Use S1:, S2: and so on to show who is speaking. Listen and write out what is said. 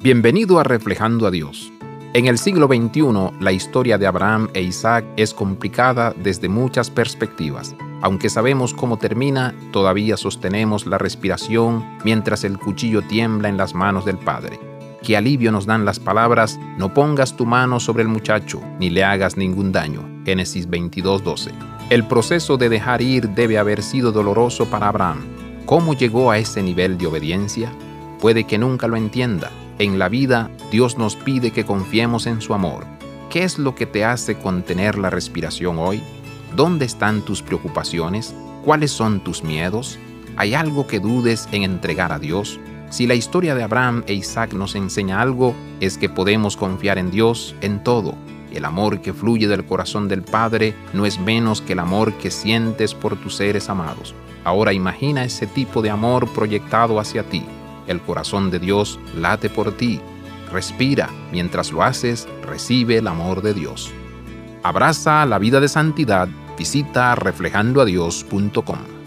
S1: Bienvenido a Reflejando a Dios. En el siglo XXI, la historia de Abraham e Isaac es complicada desde muchas perspectivas. Aunque sabemos cómo termina, todavía sostenemos la respiración mientras el cuchillo tiembla en las manos del Padre. Qué alivio nos dan las palabras, no pongas tu mano sobre el muchacho, ni le hagas ningún daño. Génesis 22:12. El proceso de dejar ir debe haber sido doloroso para Abraham. ¿Cómo llegó a ese nivel de obediencia? Puede que nunca lo entienda, en la vida, Dios nos pide que confiemos en su amor. ¿Qué es lo que te hace contener la respiración hoy? ¿Dónde están tus preocupaciones? ¿Cuáles son tus miedos? ¿Hay algo que dudes en entregar a Dios? Si la historia de Abraham e Isaac nos enseña algo, es que podemos confiar en Dios en todo. El amor que fluye del corazón del Padre no es menos que el amor que sientes por tus seres amados. Ahora imagina ese tipo de amor proyectado hacia ti el corazón de Dios late por ti. Respira. Mientras lo haces, recibe el amor de Dios. Abraza la vida de santidad. Visita reflejandoadios.com.